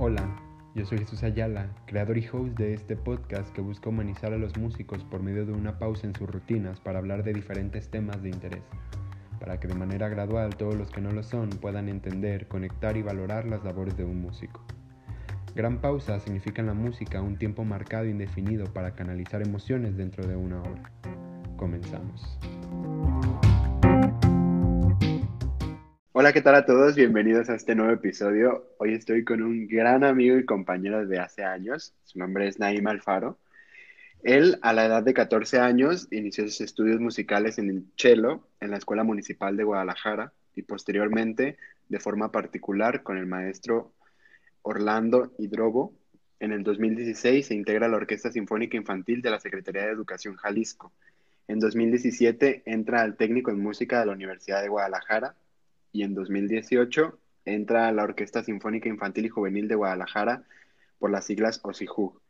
Hola, yo soy Jesús Ayala, creador y host de este podcast que busca humanizar a los músicos por medio de una pausa en sus rutinas para hablar de diferentes temas de interés, para que de manera gradual todos los que no lo son puedan entender, conectar y valorar las labores de un músico. Gran pausa significa en la música un tiempo marcado e indefinido para canalizar emociones dentro de una hora. Comenzamos. Hola, ¿qué tal a todos? Bienvenidos a este nuevo episodio. Hoy estoy con un gran amigo y compañero de hace años. Su nombre es Naim Alfaro. Él, a la edad de 14 años, inició sus estudios musicales en el cello en la Escuela Municipal de Guadalajara y posteriormente, de forma particular, con el maestro Orlando Hidrobo. En el 2016 se integra a la Orquesta Sinfónica Infantil de la Secretaría de Educación Jalisco. En 2017 entra al técnico en música de la Universidad de Guadalajara y en 2018 entra a la Orquesta Sinfónica Infantil y Juvenil de Guadalajara por las siglas OSIJUG.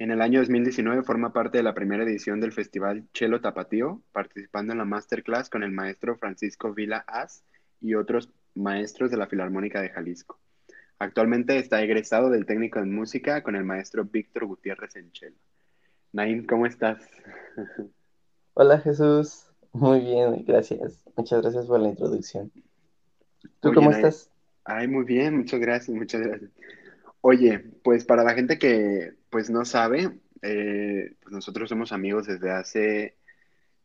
En el año 2019 forma parte de la primera edición del Festival Chelo Tapatío, participando en la masterclass con el maestro Francisco Vila As y otros maestros de la Filarmónica de Jalisco. Actualmente está egresado del técnico en música con el maestro Víctor Gutiérrez en Chelo. Naim, ¿cómo estás? Hola Jesús, muy bien, gracias. Muchas gracias por la introducción. ¿Tú cómo estás? Ay, muy bien, muchas gracias, muchas gracias. Oye, pues para la gente que pues no sabe, eh, pues nosotros somos amigos desde hace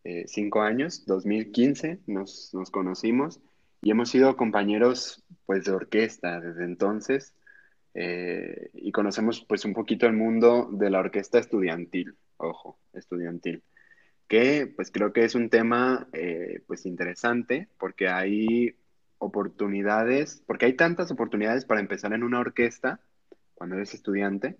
eh, cinco años, 2015, nos, nos conocimos y hemos sido compañeros pues de orquesta desde entonces eh, y conocemos pues un poquito el mundo de la orquesta estudiantil, ojo, estudiantil, que pues creo que es un tema pues interesante porque hay oportunidades, porque hay tantas oportunidades para empezar en una orquesta cuando eres estudiante,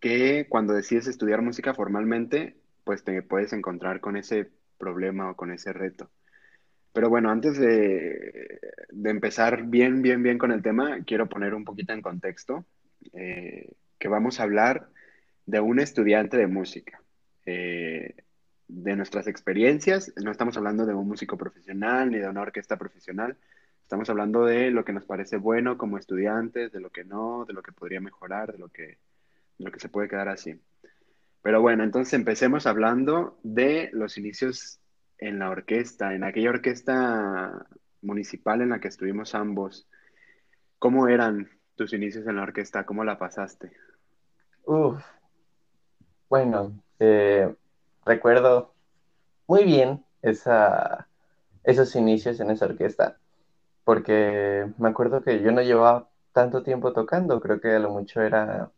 que cuando decides estudiar música formalmente, pues te puedes encontrar con ese problema o con ese reto. Pero bueno, antes de, empezar bien, bien, bien con el tema, quiero poner un poquito en contexto eh, que vamos a hablar de un estudiante de música, eh, de nuestras experiencias. No estamos hablando de un músico profesional ni de una orquesta profesional, Estamos hablando de lo que nos parece bueno como estudiantes, de lo que no, de lo que podría mejorar, de lo que, lo que se puede quedar así. Pero bueno, entonces empecemos hablando de los inicios en la orquesta, en aquella orquesta municipal en la que estuvimos ambos. ¿Cómo eran tus inicios en la orquesta? ¿Cómo la pasaste? Uf, bueno, eh, recuerdo muy bien esos inicios en esa orquesta porque me acuerdo que yo no llevaba tanto tiempo tocando, creo que a lo mucho era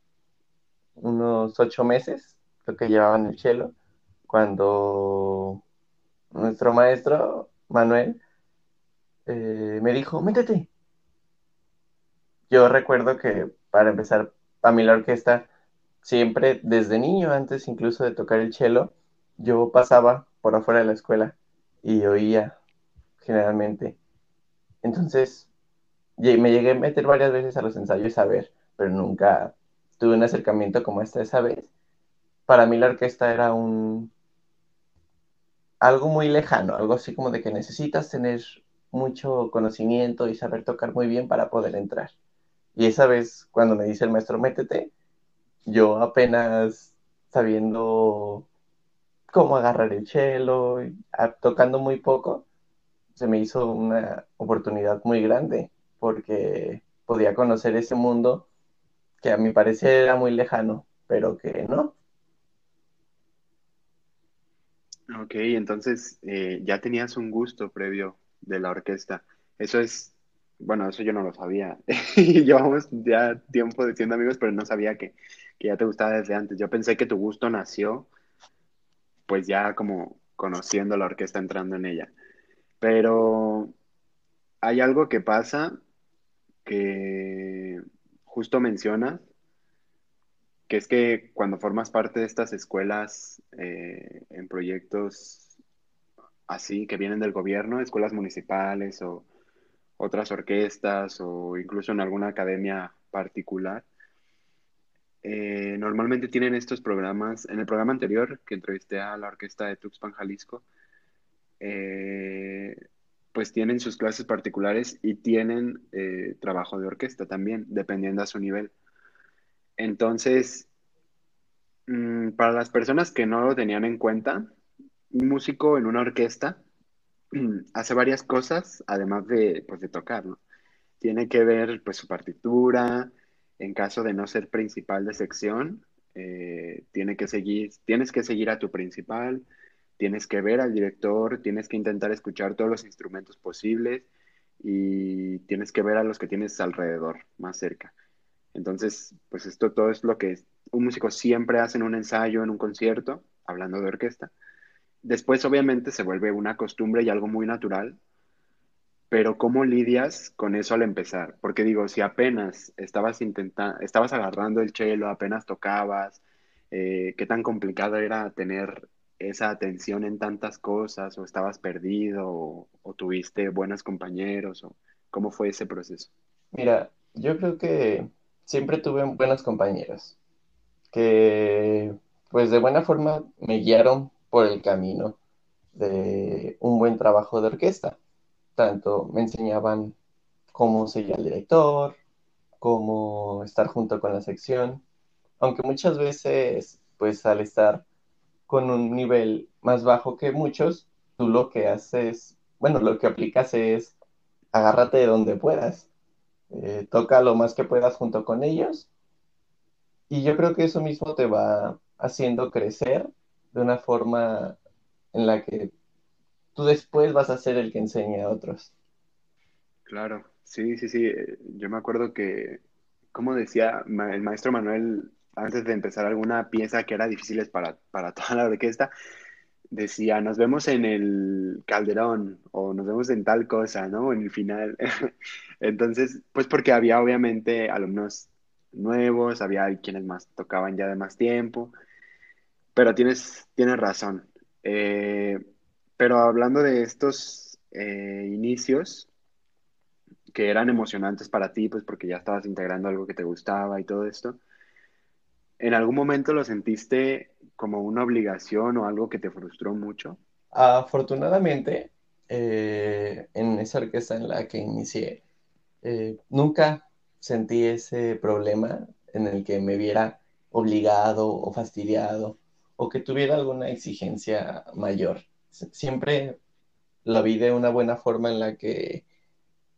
unos ocho meses lo que llevaba en el cello, cuando nuestro maestro, Manuel, eh, me dijo, métete. Yo recuerdo que para empezar, a mí la orquesta, siempre desde niño, antes incluso de tocar el cello, yo pasaba por afuera de la escuela y oía generalmente entonces, me llegué a meter varias veces a los ensayos a ver, pero nunca tuve un acercamiento como este esa vez. Para mí la orquesta era un algo muy lejano, algo así como de que necesitas tener mucho conocimiento y saber tocar muy bien para poder entrar. Y esa vez, cuando me dice el maestro, métete, yo apenas sabiendo cómo agarrar el cello, tocando muy poco, se me hizo una oportunidad muy grande porque podía conocer ese mundo que a mi parecer era muy lejano, pero que no. Ok, entonces eh, ya tenías un gusto previo de la orquesta. Eso es, bueno, eso yo no lo sabía. Llevamos ya tiempo siendo amigos, pero no sabía que, que ya te gustaba desde antes. Yo pensé que tu gusto nació, pues ya como conociendo la orquesta, entrando en ella. Pero hay algo que pasa que justo mencionas, que es que cuando formas parte de estas escuelas eh, en proyectos así que vienen del gobierno, escuelas municipales o otras orquestas o incluso en alguna academia particular, eh, normalmente tienen estos programas. En el programa anterior que entrevisté a la orquesta de Tuxpan, Jalisco, eh, pues tienen sus clases particulares y tienen eh, trabajo de orquesta también, dependiendo a su nivel. Entonces, mm, para las personas que no lo tenían en cuenta, un músico en una orquesta hace varias cosas, además de, pues, de tocar, ¿no? Tiene que ver pues su partitura, en caso de no ser principal de sección, eh, tiene que seguir, tienes que seguir a tu principal, tienes que ver al director, tienes que intentar escuchar todos los instrumentos posibles y tienes que ver a los que tienes alrededor, más cerca. Entonces, pues esto todo es lo que un músico siempre hace en un ensayo, en un concierto, hablando de orquesta. Después, obviamente, se vuelve una costumbre y algo muy natural, pero ¿cómo lidias con eso al empezar? Porque digo, si apenas estabas estabas agarrando el cello, apenas tocabas, eh, qué tan complicado era tener esa atención en tantas cosas, o estabas perdido, o, tuviste buenos compañeros, o cómo fue ese proceso. Mira, yo creo que siempre tuve buenos compañeros que, pues de buena forma, me guiaron por el camino de un buen trabajo de orquesta. Tanto me enseñaban cómo seguir al director, cómo estar junto con la sección, aunque muchas veces, pues al estar con un nivel más bajo que muchos, tú lo que haces, bueno, lo que aplicas es agárrate de donde puedas, eh, toca lo más que puedas junto con ellos, y yo creo que eso mismo te va haciendo crecer de una forma en la que tú después vas a ser el que enseñe a otros. Claro, sí, sí, sí. Yo me acuerdo que, como decía el maestro Manuel, antes de empezar alguna pieza que era difícil para, para toda la orquesta, decía, nos vemos en el Calderón o nos vemos en tal cosa, ¿no? En el final. Entonces, pues porque había obviamente alumnos nuevos, había quienes más tocaban ya de más tiempo. Pero tienes, tienes razón. Eh, pero hablando de estos eh, inicios que eran emocionantes para ti, pues porque ya estabas integrando algo que te gustaba y todo esto, ¿en algún momento lo sentiste como una obligación o algo que te frustró mucho? Afortunadamente, eh, en esa orquesta en la que inicié, nunca sentí ese problema en el que me viera obligado o fastidiado o que tuviera alguna exigencia mayor. Siempre la vi de una buena forma en la que,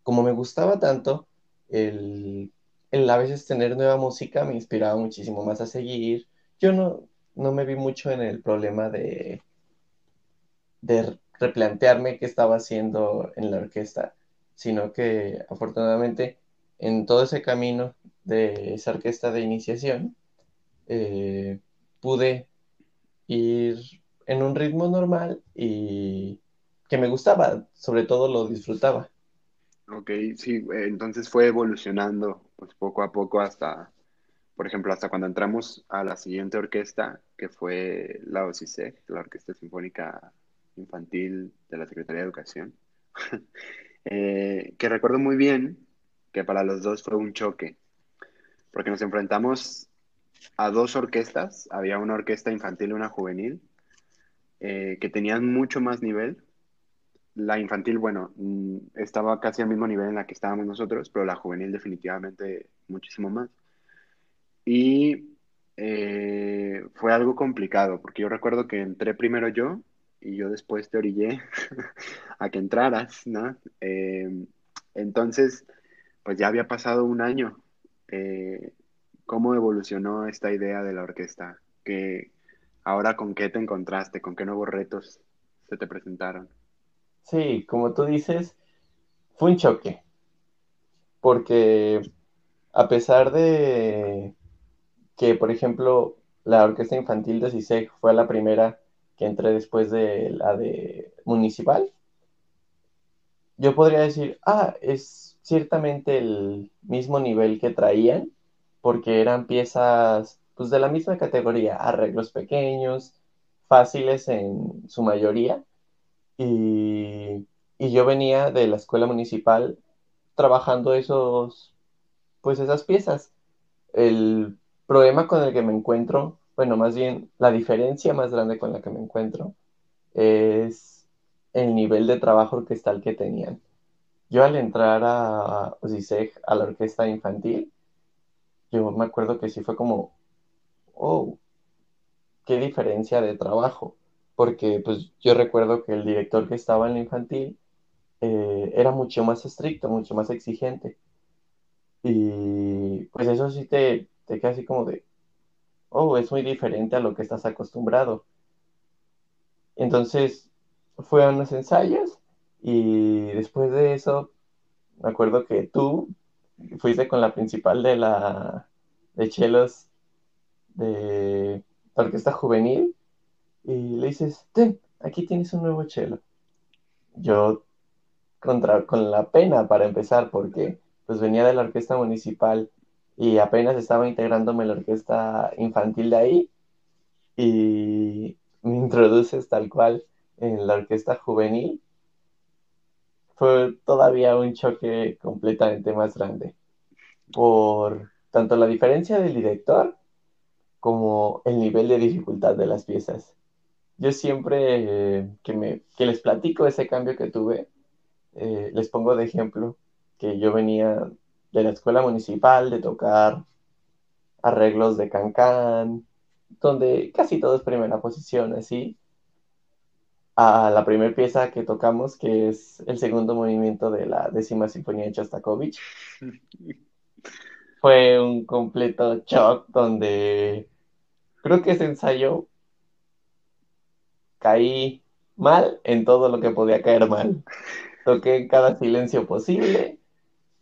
como me gustaba tanto, el, a veces tener nueva música me inspiraba muchísimo más a seguir. Yo no, no me vi mucho en el problema de, de replantearme qué estaba haciendo en la orquesta, sino que afortunadamente en todo ese camino de esa orquesta de iniciación, eh, pude ir en un ritmo normal y que me gustaba, sobre todo lo disfrutaba. Ok, sí, entonces fue evolucionando pues poco a poco hasta, por ejemplo, hasta cuando entramos a la siguiente orquesta, que fue la OCISEC, la Orquesta Sinfónica Infantil de la Secretaría de Educación, eh, que recuerdo muy bien que para los dos fue un choque, porque nos enfrentamos a dos orquestas, había una orquesta infantil y una juvenil, eh, que tenían mucho más nivel. La infantil, bueno, mm, estaba casi al mismo nivel en la que estábamos nosotros, pero la juvenil definitivamente muchísimo más. Y eh, fue algo complicado, porque yo recuerdo que entré primero yo y yo después te orillé a que entraras, ¿no? Eh, entonces, pues ya había pasado un año cómo evolucionó esta idea de la orquesta, que ahora con qué te encontraste, con qué nuevos retos se te presentaron. Sí, como tú dices, fue un choque, porque a pesar de que, por ejemplo, la orquesta infantil de CISEC fue la primera que entré después de la de municipal, yo podría decir, ah, es ciertamente el mismo nivel que traían, porque eran piezas pues, de la misma categoría, arreglos pequeños, fáciles en su mayoría. Y, yo venía de la escuela municipal trabajando esos, pues esas piezas. El problema con el que me encuentro, bueno, más bien la diferencia más grande con la que me encuentro es el nivel de trabajo orquestal que tenían. Yo al entrar a OSISEG, a la orquesta infantil, yo me acuerdo que sí fue como, oh, qué diferencia de trabajo, porque pues yo recuerdo que el director que estaba en la infantil eh, era mucho más estricto, mucho más exigente. Y pues eso sí te, te queda así como de, oh, es muy diferente a lo que estás acostumbrado. Entonces, fue a unos ensayos y después de eso, me acuerdo que tú fuiste con la principal de la de chelos de la orquesta juvenil y le dices, aquí tienes un nuevo chelo. Yo contra, con la pena para empezar, porque pues venía de la orquesta municipal y apenas estaba integrándome en la orquesta infantil de ahí y me introduces tal cual en la orquesta juvenil, fue todavía un choque completamente más grande por tanto la diferencia del director como el nivel de dificultad de las piezas. Yo siempre eh, que, me, que les platico ese cambio que tuve, eh, les pongo de ejemplo que yo venía de la escuela municipal de tocar arreglos de cancán, donde casi todo es primera posición, así, a la primera pieza que tocamos, que es el segundo movimiento de la décima sinfonía de Chostakovich. Fue un completo shock donde creo que ese ensayo caí mal en todo lo que podía caer mal. Toqué cada silencio posible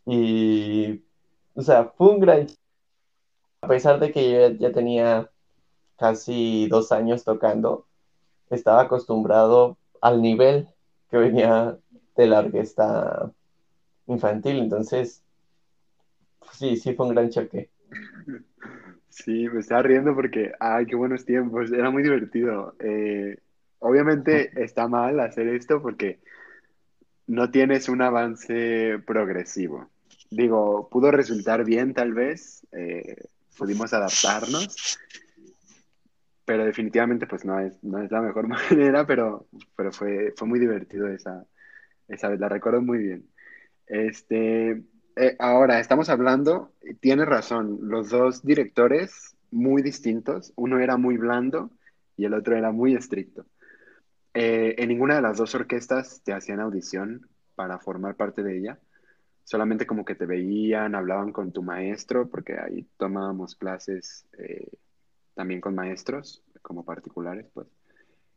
y, o sea, fue un gran... A pesar de que yo ya tenía casi dos años tocando, estaba acostumbrado al nivel que venía de la orquesta infantil, entonces sí, sí fue un gran choque. Sí, me estaba riendo porque, ay, qué buenos tiempos, era muy divertido. Eh, obviamente está mal hacer esto porque no tienes un avance progresivo. Digo, pudo resultar bien tal vez, eh, pudimos adaptarnos, pero definitivamente pues no es, no es la mejor manera, pero, pero fue, fue muy divertido esa, esa vez, la recuerdo muy bien. Este, eh, ahora, estamos hablando, tienes razón, los dos directores muy distintos, uno era muy blando y el otro era muy estricto. Eh, en ninguna de las dos orquestas te hacían audición para formar parte de ella, solamente como que te veían, hablaban con tu maestro, porque ahí tomábamos clases eh, también con maestros, como particulares, pues.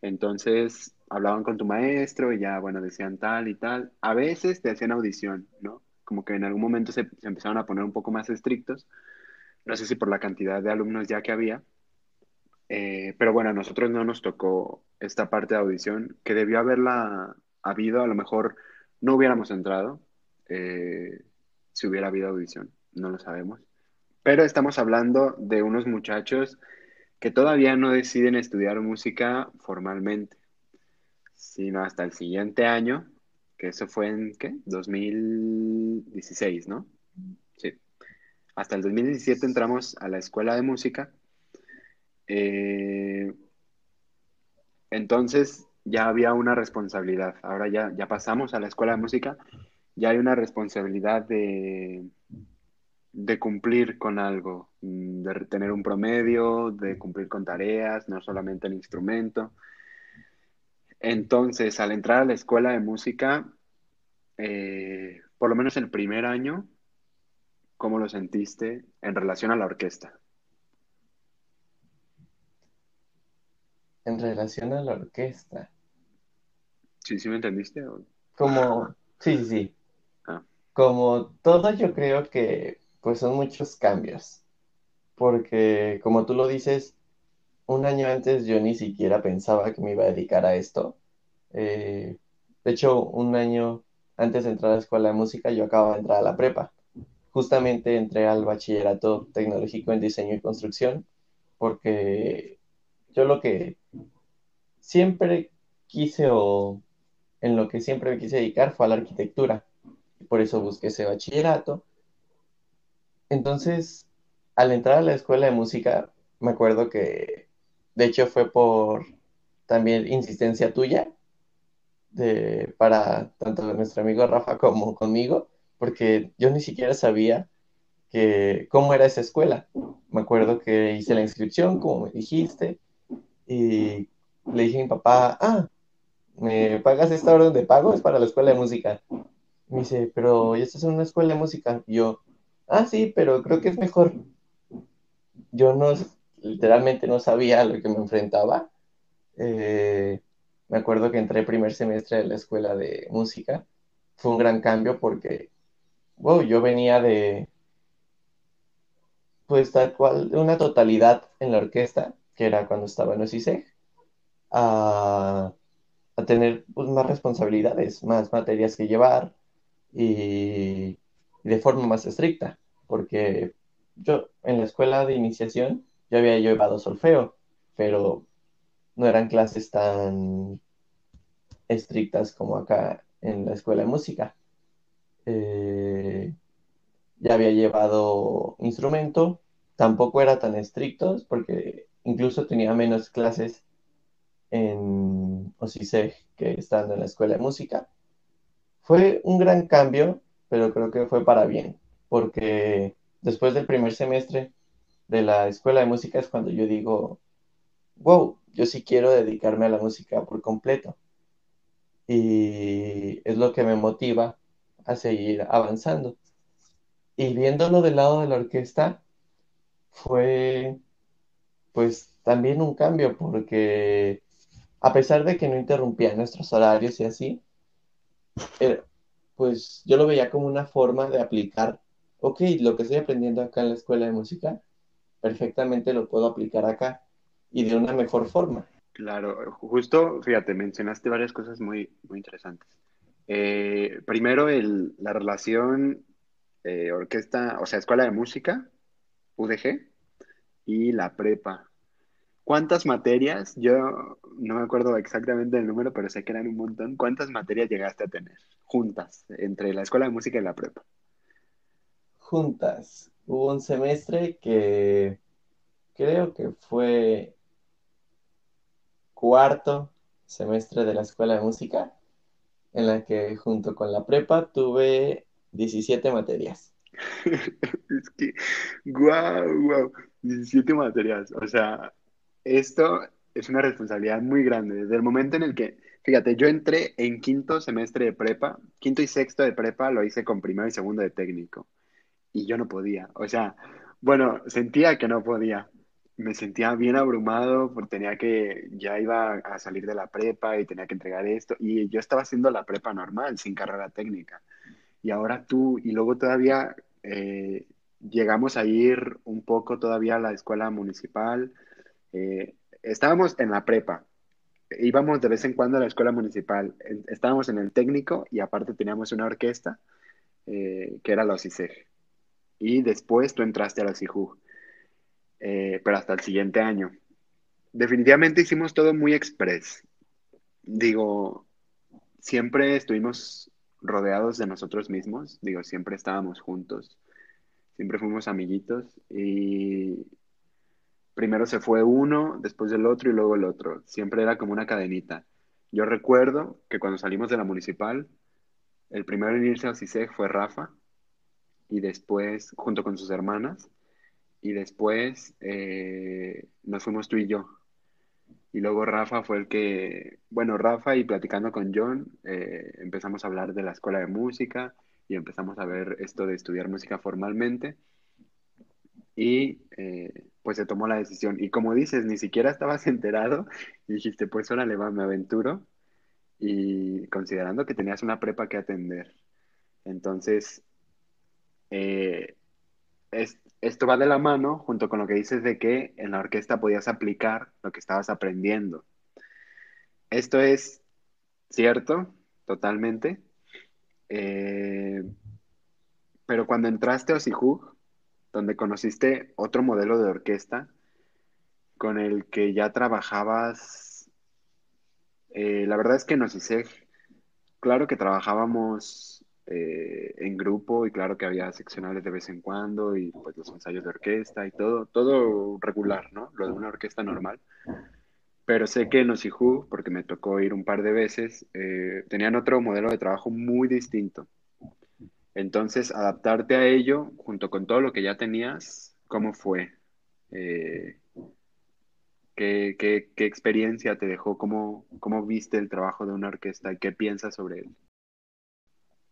Entonces, hablaban con tu maestro y ya, bueno, decían tal y tal. A veces te hacían audición, ¿no? como que en algún momento se, empezaron a poner un poco más estrictos, no sé si por la cantidad de alumnos ya que había, eh, pero bueno, a nosotros no nos tocó esta parte de audición, que debió haberla habido, a lo mejor no hubiéramos entrado eh, si hubiera habido audición, no lo sabemos. Pero estamos hablando de unos muchachos que todavía no deciden estudiar música formalmente, sino hasta el siguiente año, que eso fue en, ¿qué? 2016, ¿no? Sí. Hasta el 2017 entramos a la escuela de música. Eh, entonces ya había una responsabilidad. Ahora ya, ya pasamos a la escuela de música. Ya hay una responsabilidad de, de cumplir con algo, de tener un promedio, de cumplir con tareas, no solamente el instrumento. Entonces, al entrar a la escuela de música, eh, por lo menos el primer año, ¿cómo lo sentiste en relación a la orquesta? En relación a la orquesta. Sí, sí me entendiste. Como, sí, sí, sí. Ah. Como todo, yo creo que pues son muchos cambios. Porque, como tú lo dices, un año antes yo ni siquiera pensaba que me iba a dedicar a esto. Eh, de hecho, un año antes de entrar a la escuela de música, yo acababa de entrar a la prepa. Justamente entré al bachillerato tecnológico en diseño y construcción, porque yo lo que siempre quise o en lo que siempre me quise dedicar fue a la arquitectura. Por eso busqué ese bachillerato. Entonces, al entrar a la escuela de música, me acuerdo que de hecho fue por también insistencia tuya, de, para tanto nuestro amigo Rafa como conmigo, porque yo ni siquiera sabía que cómo era esa escuela. Me acuerdo que hice la inscripción, como me dijiste, y le dije a mi papá, ah, ¿me pagas esta orden de pago? Es para la escuela de música. Me dice, pero ya estás en una escuela de música. Y yo, ah, sí, pero creo que es mejor. Yo no, literalmente no sabía a lo que me enfrentaba. Eh, me acuerdo que entré primer semestre de la escuela de música. Fue un gran cambio porque, wow, yo venía de, pues tal cual, de una totalidad en la orquesta, que era cuando estaba en OCISEG, a, tener pues, más responsabilidades, más materias que llevar y, y de forma más estricta, porque yo en la escuela de iniciación yo había llevado solfeo, pero no eran clases tan estrictas como acá en la escuela de música. Eh, ya había llevado instrumento, tampoco era tan estrictos porque incluso tenía menos clases en OCISEG que estando en la escuela de música. Fue un gran cambio, pero creo que fue para bien, porque después del primer semestre de la escuela de música es cuando yo digo, wow, yo sí quiero dedicarme a la música por completo. Y es lo que me motiva a seguir avanzando. Y viéndolo del lado de la orquesta, fue pues también un cambio, porque a pesar de que no interrumpía nuestros horarios y así, pues yo lo veía como una forma de aplicar, ok, lo que estoy aprendiendo acá en la escuela de música, perfectamente lo puedo aplicar acá y de una mejor forma. Claro, justo, fíjate, mencionaste varias cosas muy, muy interesantes. Eh, primero, el, la relación eh, orquesta, o sea, escuela de música, UDG, y la prepa. ¿Cuántas materias? Yo no me acuerdo exactamente el número, pero sé que eran un montón. ¿Cuántas materias llegaste a tener juntas entre la escuela de música y la prepa? Juntas. Hubo un semestre que creo que fue cuarto semestre de la escuela de música, en la que junto con la prepa tuve 17 materias. es que, guau, guau, 17 materias. O sea, esto es una responsabilidad muy grande. Desde el momento en el que, fíjate, yo entré en quinto semestre de prepa, quinto y sexto de prepa lo hice con primero y segundo de técnico. Y yo no podía. O sea, bueno, sentía que no podía. Me sentía bien abrumado porque tenía que, ya iba a salir de la prepa y tenía que entregar esto. Y yo estaba haciendo la prepa normal, sin carrera técnica. Y ahora tú, y luego todavía eh, llegamos a ir un poco todavía a la escuela municipal eh, estábamos en la prepa, íbamos de vez en cuando a la escuela municipal, estábamos en el técnico y aparte teníamos una orquesta eh, que era la OCISEG. Y después tú entraste a la CIJU, eh, pero hasta el siguiente año. Definitivamente hicimos todo muy express. Digo, siempre estuvimos rodeados de nosotros mismos, digo, siempre estábamos juntos, siempre fuimos amiguitos y, primero se fue uno, después el otro y luego el otro. Siempre era como una cadenita. Yo recuerdo que cuando salimos de la municipal, el primero en irse al CISEG fue Rafa, y después, junto con sus hermanas, y después eh, nos fuimos tú y yo. Y luego Rafa fue el que, bueno, Rafa y platicando con John, eh, empezamos a hablar de la escuela de música y empezamos a ver esto de estudiar música formalmente. Y eh, pues se tomó la decisión. Y como dices, ni siquiera estabas enterado y dijiste, pues órale, va, me aventuro. Y considerando que tenías una prepa que atender. Entonces, eh, esto va de la mano junto con lo que dices de que en la orquesta podías aplicar lo que estabas aprendiendo. Esto es cierto, totalmente. Eh, pero cuando entraste a Osihug, donde conociste otro modelo de orquesta con el que ya trabajabas. Eh, la verdad es que en OCISEG, claro que trabajábamos eh, en grupo y claro que había seccionales de vez en cuando y pues los ensayos de orquesta y todo, todo regular, ¿no? Lo de una orquesta normal. Pero sé que en OCIJU, porque me tocó ir un par de veces, eh, tenían otro modelo de trabajo muy distinto. Entonces, adaptarte a ello, junto con todo lo que ya tenías, ¿cómo fue? Eh, ¿qué, qué, qué experiencia te dejó? ¿Cómo, ¿Cómo viste el trabajo de una orquesta y qué piensas sobre él?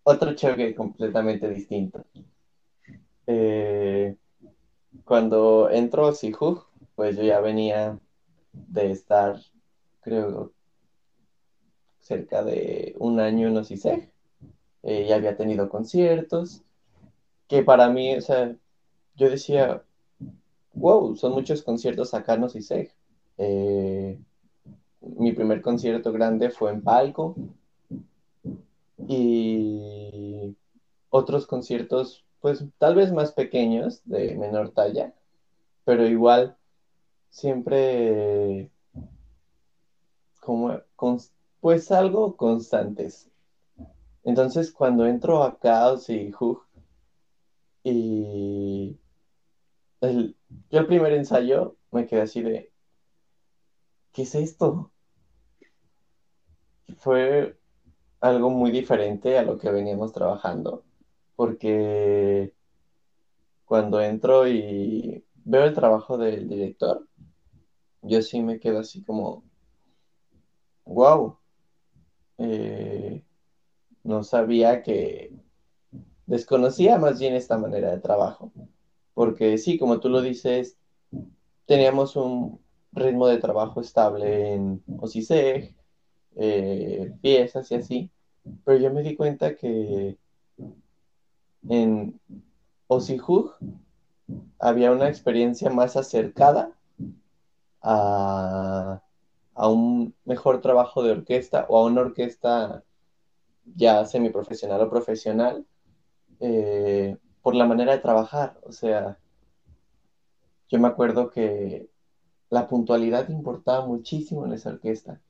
Otro choque completamente distinto. Eh, cuando entró a Sihu, pues yo ya venía de estar, creo, cerca de un año en OCISEG. Eh, ya había tenido conciertos, que para mí, o sea, yo decía, wow, son muchos conciertos acá en OCISEG. Eh, mi primer concierto grande fue en Palco y otros conciertos, pues tal vez más pequeños, de menor talla, pero igual siempre como pues algo constantes. Entonces cuando entro a Chaos y Hug y el, yo el primer ensayo me quedé así de ¿qué es esto? Fue algo muy diferente a lo que veníamos trabajando, porque cuando entro y veo el trabajo del director, yo sí me quedo así como, wow, no sabía que desconocía más bien esta manera de trabajo, porque sí, como tú lo dices, teníamos un ritmo de trabajo estable en OCISEG, eh, piezas y así, pero yo me di cuenta que en OCIHUG había una experiencia más acercada a, un mejor trabajo de orquesta o a una orquesta ya semiprofesional o profesional eh, por la manera de trabajar. O sea, yo me acuerdo que la puntualidad importaba muchísimo en esa orquesta.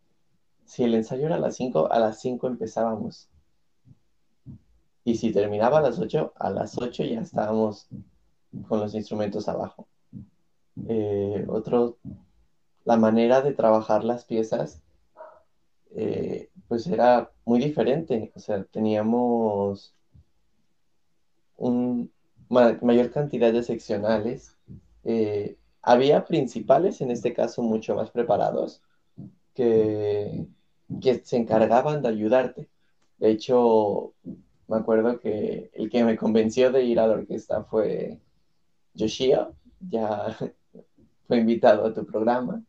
Si el ensayo era a las 5, a las 5 empezábamos. Y si terminaba a las 8, a las 8 ya estábamos con los instrumentos abajo. Eh, otro, la manera de trabajar las piezas, eh, pues era muy diferente. O sea, teníamos una mayor cantidad de seccionales. Eh, había principales, en este caso, mucho más preparados, que, que se encargaban de ayudarte. De hecho, me acuerdo que el que me convenció de ir a la orquesta fue Yoshio, ya fue invitado a tu programa.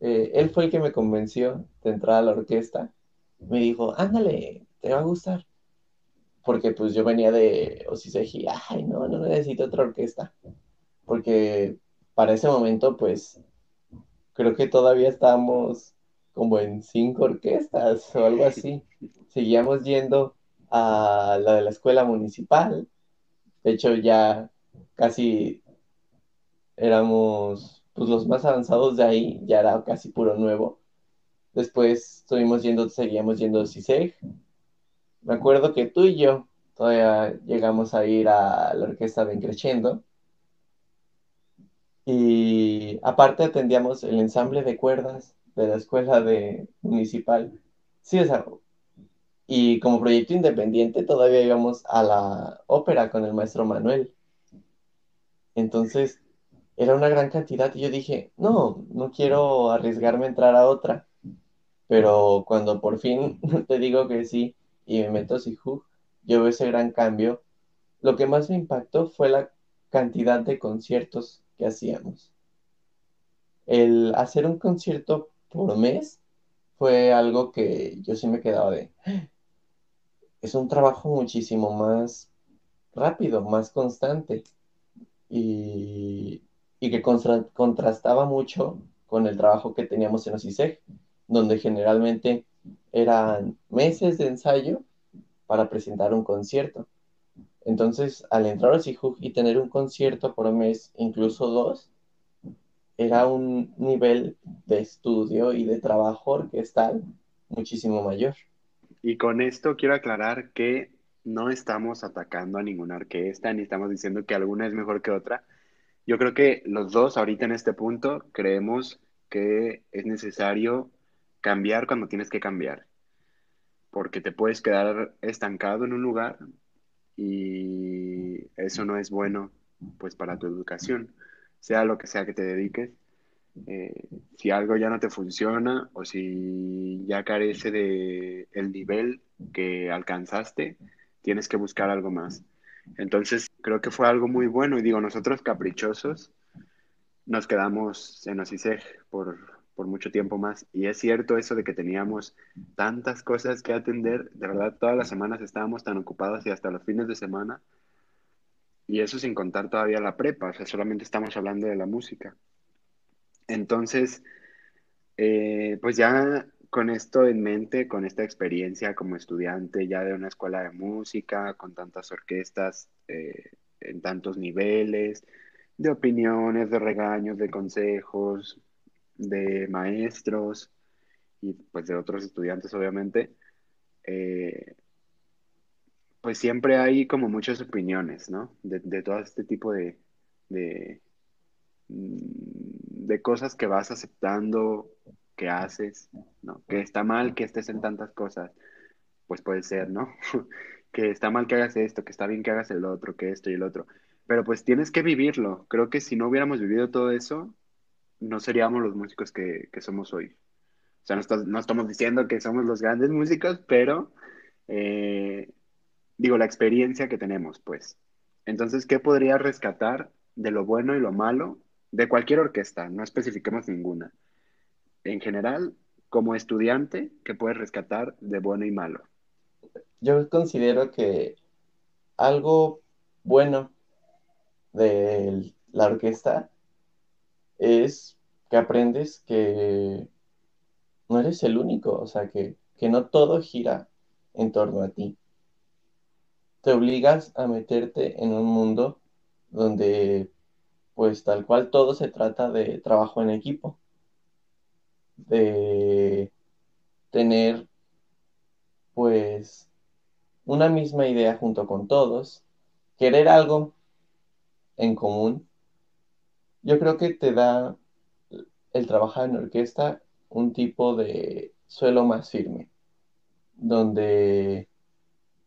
Eh, él fue el que me convenció de entrar a la orquesta. Me dijo, ándale, te va a gustar. Porque pues yo venía de Osiseji, ay, no, no necesito otra orquesta. Porque para ese momento, pues, creo que todavía estábamos como en cinco orquestas o algo así. Seguíamos yendo a la de la escuela municipal. De hecho, ya casi éramos pues, los más avanzados de ahí, ya era casi puro nuevo. Después estuvimos yendo, seguíamos yendo a CISEG. Me acuerdo que tú y yo todavía llegamos a ir a la orquesta de Increciendo. Y aparte atendíamos el ensamble de cuerdas de la escuela de municipal. Sí, o sea, y como proyecto independiente todavía íbamos a la ópera con el maestro Manuel. Entonces, era una gran cantidad y yo dije, no, no quiero arriesgarme a entrar a otra. Pero cuando por fin te digo que sí y me meto a Sihu, yo veo ese gran cambio. Lo que más me impactó fue la cantidad de conciertos que hacíamos. El hacer un concierto por mes fue algo que yo sí me quedaba de, es un trabajo muchísimo más rápido, más constante y, que contrastaba mucho con el trabajo que teníamos en OCISEG, donde generalmente eran meses de ensayo para presentar un concierto. Entonces, al entrar a CIJUG y tener un concierto por mes, incluso dos, era un nivel de estudio y de trabajo orquestal muchísimo mayor. Y con esto quiero aclarar que no estamos atacando a ninguna orquesta, ni estamos diciendo que alguna es mejor que otra. Yo creo que los dos ahorita en este punto creemos que es necesario cambiar cuando tienes que cambiar, porque te puedes quedar estancado en un lugar y, eso no es bueno pues para tu educación, sea lo que sea que te dediques. Eh, si algo ya no te funciona o si ya carece de el nivel que alcanzaste, tienes que buscar algo más. Entonces, creo que fue algo muy bueno y digo, nosotros caprichosos nos quedamos en OCISEG por, por mucho tiempo más. Y es cierto eso de que teníamos tantas cosas que atender, de verdad todas las semanas estábamos tan ocupados y hasta los fines de semana. Y eso sin contar todavía la prepa, o sea, solamente estamos hablando de la música. Entonces, eh, pues ya con esto en mente, con esta experiencia como estudiante ya de una escuela de música, con tantas orquestas eh, en tantos niveles, de opiniones, de regaños, de consejos, de maestros y pues de otros estudiantes obviamente, eh, pues siempre hay como muchas opiniones, ¿no? De, todo este tipo de, de, de cosas que vas aceptando que haces, ¿no? Que está mal que estés en tantas cosas, pues puede ser, ¿no? que está mal que hagas esto, que está bien que hagas el otro, que esto y el otro. Pero pues tienes que vivirlo. Creo que si no hubiéramos vivido todo eso, no seríamos los músicos que, somos hoy. O sea, no, estamos diciendo que somos los grandes músicos, pero eh, digo, la experiencia que tenemos, pues. Entonces, ¿qué podría rescatar de lo bueno y lo malo de cualquier orquesta? No especifiquemos ninguna en general, como estudiante, que puedes rescatar de bueno y malo? Yo considero que algo bueno de la orquesta es que aprendes que no eres el único, o sea, que, que no todo gira en torno a ti. Te obligas a meterte en un mundo donde, pues tal cual, todo se trata de trabajo en equipo de tener pues una misma idea junto con todos, querer algo en común, yo creo que te da el trabajar en orquesta un tipo de suelo más firme, donde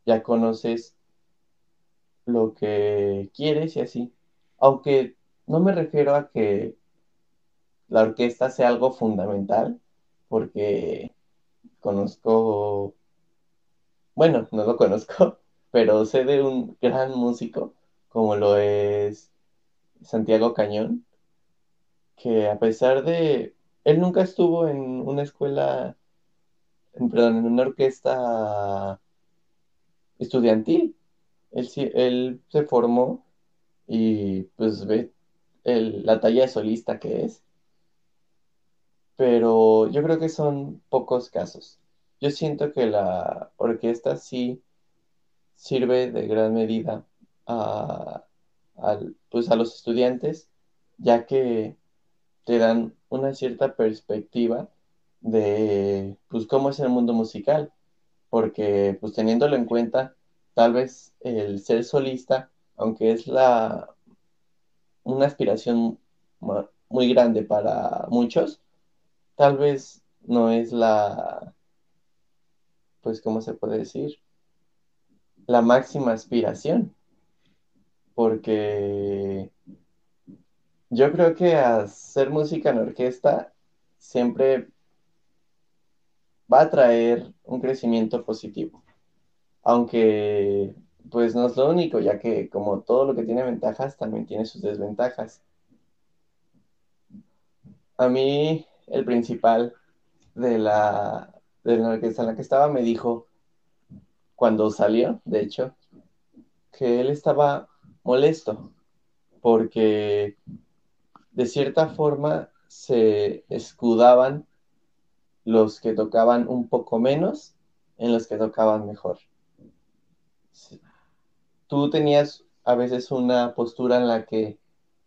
ya conoces lo que quieres y así. Aunque no me refiero a que la orquesta sea algo fundamental, porque conozco, bueno, no lo conozco, pero sé de un gran músico como lo es Santiago Cañón, que a pesar de, él nunca estuvo en una escuela, perdón, en una orquesta estudiantil. Él, él se formó y pues ve la talla de solista que es pero yo creo que son pocos casos. Yo siento que la orquesta sí sirve de gran medida a, pues a los estudiantes, ya que te dan una cierta perspectiva de pues cómo es el mundo musical, porque pues teniéndolo en cuenta, tal vez el ser solista, aunque es la una aspiración muy grande para muchos, tal vez no es la, pues, ¿cómo se puede decir? La máxima aspiración, porque yo creo que hacer música en orquesta siempre va a traer un crecimiento positivo, aunque pues no es lo único, ya que como todo lo que tiene ventajas, también tiene sus desventajas. A mí el principal de la, de la orquesta en la que estaba me dijo, cuando salió, de hecho, que él estaba molesto porque de cierta forma se escudaban los que tocaban un poco menos en los que tocaban mejor. Tú tenías a veces una postura en la que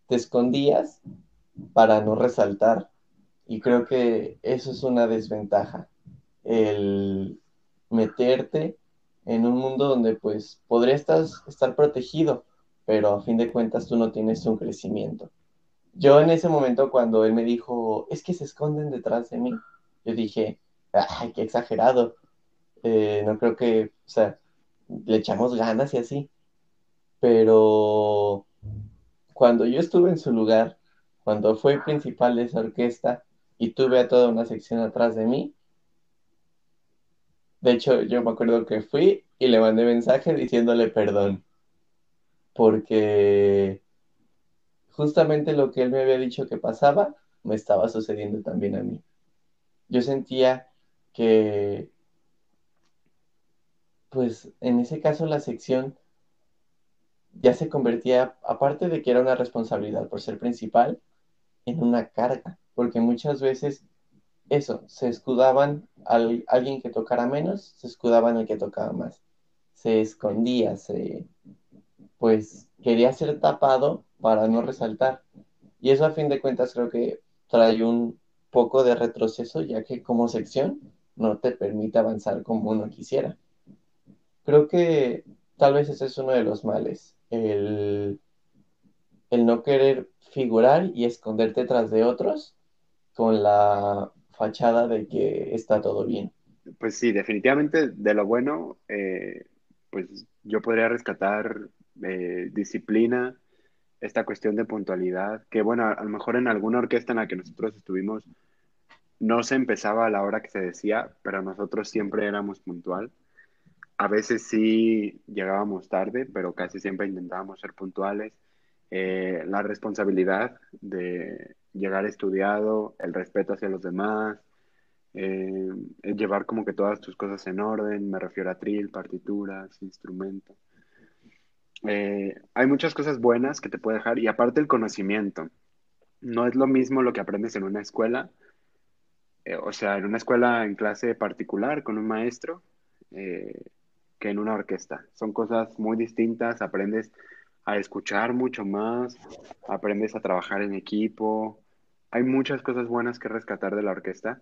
te escondías para no resaltar y creo que eso es una desventaja, el meterte en un mundo donde pues podrías estar, protegido, pero a fin de cuentas tú no tienes un crecimiento. Yo en ese momento cuando él me dijo, es que se esconden detrás de mí, yo dije, ay, qué exagerado, eh, no creo que, o sea, le echamos ganas y así. pero cuando yo estuve en su lugar, cuando fue principal de esa orquesta y tuve a toda una sección atrás de mí, de hecho yo me acuerdo que fui y le mandé mensaje diciéndole perdón, porque justamente lo que él me había dicho que pasaba me estaba sucediendo también a mí. Yo sentía que, pues en ese caso la sección ya se convertía, aparte de que era una responsabilidad por ser principal, en una carga, porque muchas veces eso, se escudaban al alguien que tocara menos, se escudaban al que tocaba más, se escondía, se pues quería ser tapado para no resaltar. Y eso a fin de cuentas creo que trae un poco de retroceso, ya que como sección no te permite avanzar como uno quisiera. Creo que tal vez ese es uno de los males, el, el no querer figurar y esconderte tras de otros con la fachada de que está todo bien. Pues sí, definitivamente de lo bueno, eh, pues yo podría rescatar eh, disciplina, esta cuestión de puntualidad, que bueno, a lo mejor en alguna orquesta en la que nosotros estuvimos no se empezaba a la hora que se decía, pero nosotros siempre éramos puntual. A veces sí llegábamos tarde, pero casi siempre intentábamos ser puntuales. Eh, la responsabilidad de llegar estudiado, el respeto hacia los demás, eh, llevar como que todas tus cosas en orden, me refiero a trill, partituras, instrumentos. Eh, hay muchas cosas buenas que te puede dejar y aparte el conocimiento. No es lo mismo lo que aprendes en una escuela, eh, o sea, en una escuela en clase particular con un maestro, eh, que en una orquesta. Son cosas muy distintas, aprendes a escuchar mucho más, aprendes a trabajar en equipo. Hay muchas cosas buenas que rescatar de la orquesta.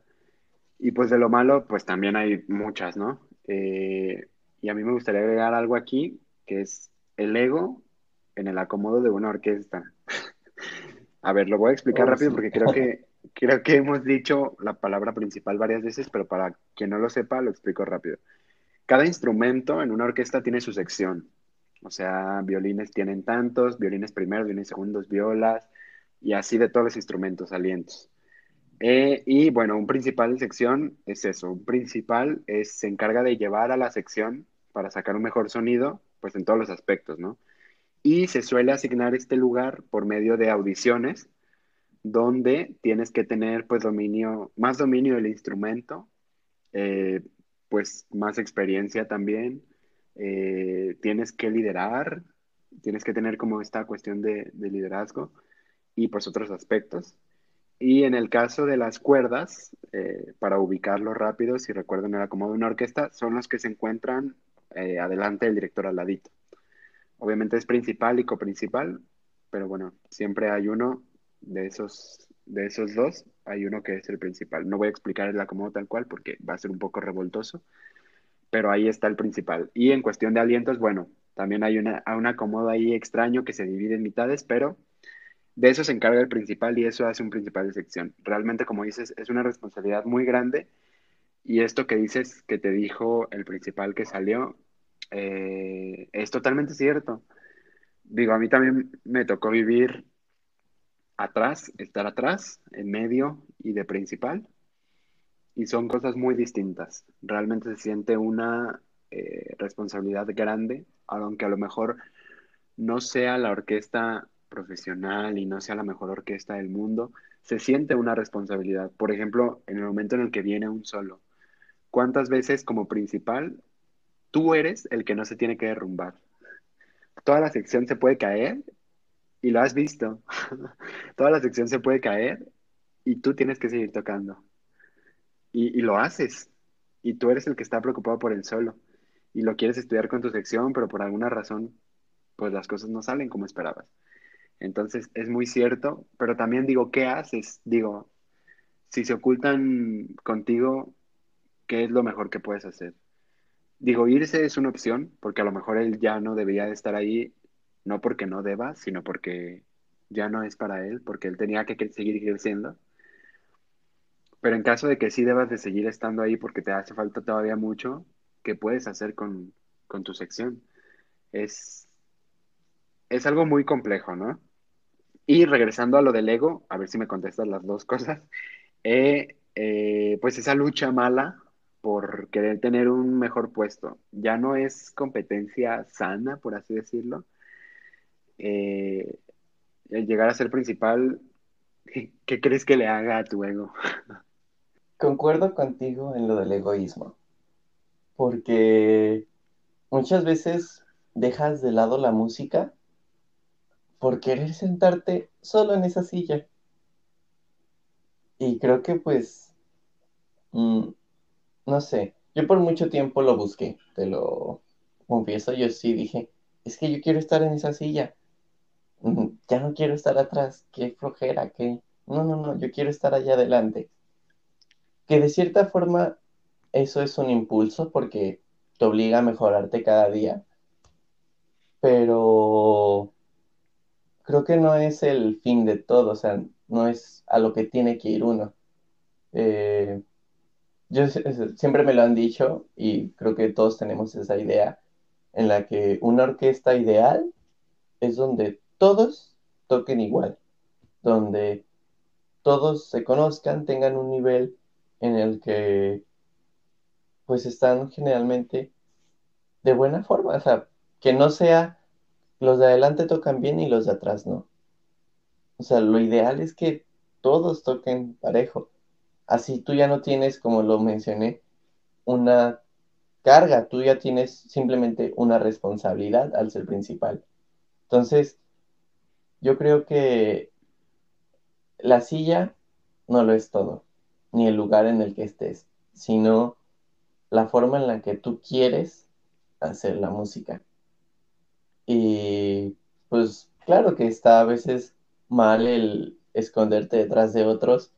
Y pues de lo malo, pues también hay muchas, ¿no? y a mí me gustaría agregar algo aquí, que es el ego en el acomodo de una orquesta. a ver, lo voy a explicar oh, rápido porque creo que, creo que hemos dicho la palabra principal varias veces, pero para quien no lo sepa, lo explico rápido. Cada instrumento en una orquesta tiene su sección. O sea, violines tienen tantos, violines primeros, violines segundos, violas, y así de todos los instrumentos, alientos. Eh, y bueno, un principal de sección es eso. Un principal es, se encarga de llevar a la sección para sacar un mejor sonido pues en todos los aspectos, ¿no? Y se suele asignar este lugar por medio de audiciones, donde tienes que tener pues dominio, más dominio del instrumento, eh, pues más experiencia también, eh, tienes que liderar, tienes que tener como esta cuestión de, liderazgo y pues otros aspectos. Y en el caso de las cuerdas, eh, para ubicarlo rápido, si recuerdan era como de una orquesta, son los que se encuentran eh, adelante el director al ladito. Obviamente es principal y coprincipal, pero bueno, siempre hay uno de esos, de esos dos, hay uno que es el principal. No voy a explicar el acomodo tal cual porque va a ser un poco revoltoso, pero ahí está el principal. Y en cuestión de alientos, bueno, también hay una, un acomodo ahí extraño que se divide en mitades, pero de eso se encarga el principal y eso hace un principal de sección. Realmente, como dices, es una responsabilidad muy grande y esto que dices que te dijo el principal que salió, eh, es totalmente cierto. Digo, a mí también me tocó vivir atrás, estar atrás, en medio y de principal. Y son cosas muy distintas. Realmente se siente una eh, responsabilidad grande, aunque a lo mejor no sea la orquesta profesional y no sea la mejor orquesta del mundo, se siente una responsabilidad. Por ejemplo, en el momento en el que viene un solo. ¿Cuántas veces como principal tú eres el que no se tiene que derrumbar? Toda la sección se puede caer y lo has visto. Toda la sección se puede caer y tú tienes que seguir tocando. Y, lo haces. Y tú eres el que está preocupado por el solo. Y lo quieres estudiar con tu sección, pero por alguna razón, pues las cosas no salen como esperabas. Entonces, es muy cierto, pero también digo, ¿qué haces? Digo, si se ocultan contigo, ¿qué es lo mejor que puedes hacer? Digo, irse es una opción, porque a lo mejor él ya no debería de estar ahí, no porque no deba, sino porque ya no es para él, porque él tenía que seguir creciendo. Pero en caso de que sí debas de seguir estando ahí porque te hace falta todavía mucho, ¿qué puedes hacer con, con tu sección? Es, es algo muy complejo, ¿no? Y regresando a lo del ego, a ver si me contestas las dos cosas, eh, eh, pues esa lucha mala por querer tener un mejor puesto, ya no es competencia sana, por así decirlo. Eh, llegar a ser principal, ¿qué crees que le haga a tu ego? Concuerdo contigo en lo del egoísmo, porque muchas veces dejas de lado la música por querer sentarte solo en esa silla. Y creo que pues, mm, no sé, yo por mucho tiempo lo busqué, te lo confieso, yo sí dije, es que yo quiero estar en esa silla, ya no quiero estar atrás, qué flojera, qué... No, no, no, yo quiero estar allá adelante. Que de cierta forma eso es un impulso porque te obliga a mejorarte cada día, pero creo que no es el fin de todo, o sea, no es a lo que tiene que ir uno. Eh, yo siempre me lo han dicho y creo que todos tenemos esa idea en la que una orquesta ideal es donde todos toquen igual, donde todos se conozcan, tengan un nivel en el que pues están generalmente de buena forma, o sea, que no sea los de adelante tocan bien y los de atrás no. O sea, lo ideal es que todos toquen parejo. Así tú ya no tienes, como lo mencioné, una carga, tú ya tienes simplemente una responsabilidad al ser principal. Entonces, yo creo que la silla no lo es todo, ni el lugar en el que estés, sino la forma en la que tú quieres hacer la música. Y pues claro que está a veces mal el esconderte detrás de otros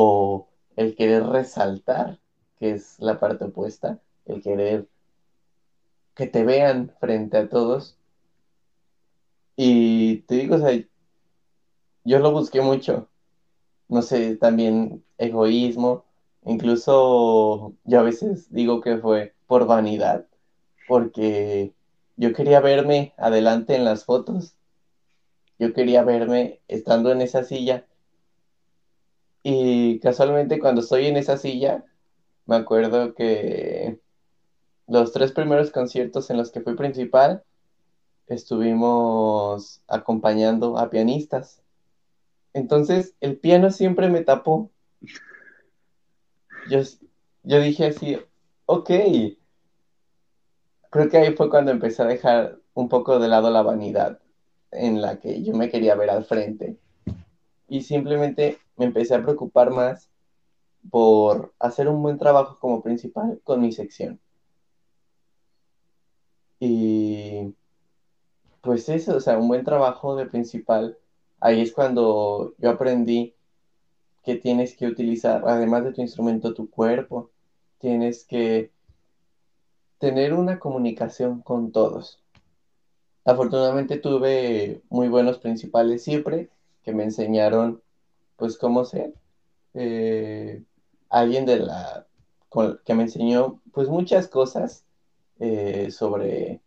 o el querer resaltar, que es la parte opuesta, el querer que te vean frente a todos. Y te digo, o sea, yo lo busqué mucho. No sé, también egoísmo. Incluso yo a veces digo que fue por vanidad, porque yo quería verme adelante en las fotos. Yo quería verme estando en esa silla. Y casualmente cuando estoy en esa silla, me acuerdo que los tres primeros conciertos en los que fui principal, estuvimos acompañando a pianistas. Entonces, el piano siempre me tapó. Yo, yo dije así, ok, creo que ahí fue cuando empecé a dejar un poco de lado la vanidad en la que yo me quería ver al frente. Y simplemente me empecé a preocupar más por hacer un buen trabajo como principal con mi sección. Y pues eso, o sea, un buen trabajo de principal, ahí es cuando yo aprendí que tienes que utilizar, además de tu instrumento, tu cuerpo, tienes que tener una comunicación con todos. Afortunadamente tuve muy buenos principales siempre que me enseñaron pues cómo ser. Eh, alguien de la que me enseñó pues muchas cosas eh, sobre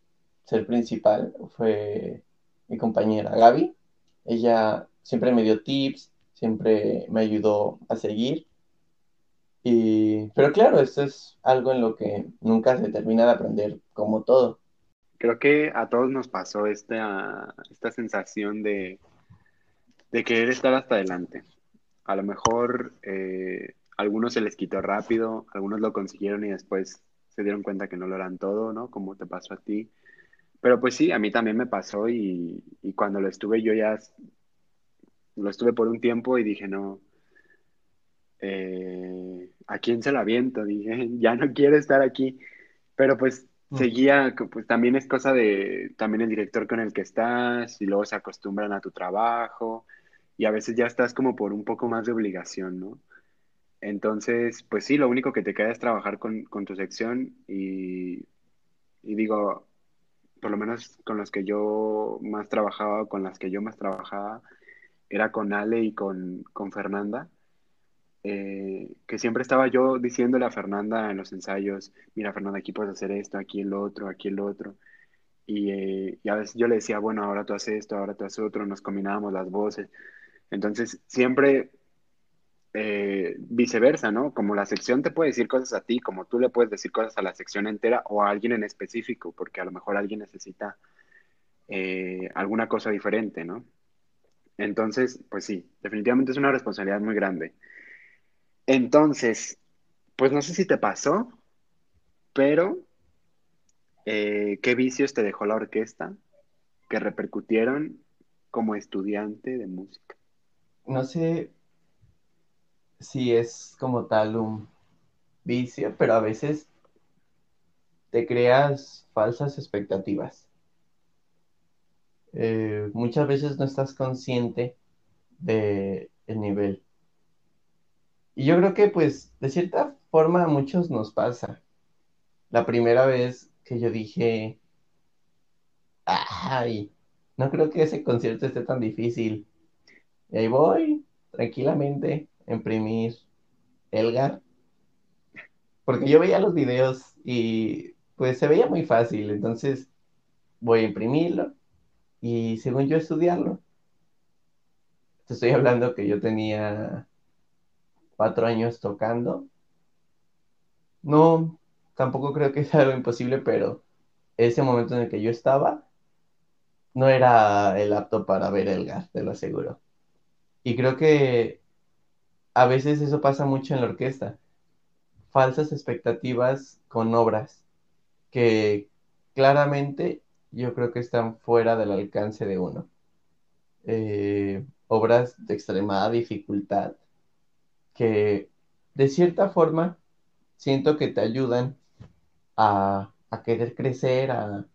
ser principal fue mi compañera Gaby. Ella siempre me dio tips, siempre me ayudó a seguir y, pero claro, esto es algo en lo que nunca se termina de aprender como todo. Creo que a todos nos pasó esta, esta sensación de, de querer estar hasta adelante. A lo mejor eh, algunos se les quitó rápido, algunos lo consiguieron y después se dieron cuenta que no lo eran todo, ¿no? Como te pasó a ti. Pero pues sí, a mí también me pasó y, y cuando lo estuve yo ya lo estuve por un tiempo y dije, no, eh, ¿a quién se la aviento? Dije, ya no quiero estar aquí. Pero pues mm. seguía, pues también es cosa de, también el director con el que estás y luego se acostumbran a tu trabajo y a veces ya estás como por un poco más de obligación, ¿no? Entonces, pues sí, lo único que te queda es trabajar con, tu sección y, y digo, por lo menos con los que yo más trabajaba, con las que yo más trabajaba, era con Ale y con, con Fernanda eh, que siempre estaba yo diciéndole a Fernanda en los ensayos, mira Fernanda, aquí puedes hacer esto, aquí el otro, aquí el otro. Y, eh, y a veces yo le decía, bueno, ahora tú haces esto, ahora tú haces otro, nos combinábamos las voces. Entonces, siempre eh, viceversa, ¿no? Como la sección te puede decir cosas a ti, como tú le puedes decir cosas a la sección entera o a alguien en específico, porque a lo mejor alguien necesita eh, alguna cosa diferente, ¿no? Entonces, pues sí, definitivamente es una responsabilidad muy grande. Entonces, pues no sé si te pasó, pero eh, ¿qué vicios te dejó la orquesta que repercutieron como estudiante de música? No sé si es como tal un vicio, pero a veces te creas falsas expectativas. Eh, muchas veces no estás consciente del nivel. Y yo creo que pues de cierta forma a muchos nos pasa. La primera vez que yo dije, ay, no creo que ese concierto esté tan difícil. Y ahí voy, tranquilamente, a imprimir Elgar. Porque yo veía los videos y pues se veía muy fácil. Entonces voy a imprimirlo y según yo estudiarlo. Te estoy hablando que yo tenía cuatro años tocando. No, tampoco creo que sea algo imposible, pero ese momento en el que yo estaba no era el apto para ver el gas, te lo aseguro. Y creo que a veces eso pasa mucho en la orquesta. Falsas expectativas con obras que claramente yo creo que están fuera del alcance de uno. Eh, obras de extremada dificultad que de cierta forma siento que te ayudan a, querer crecer, a,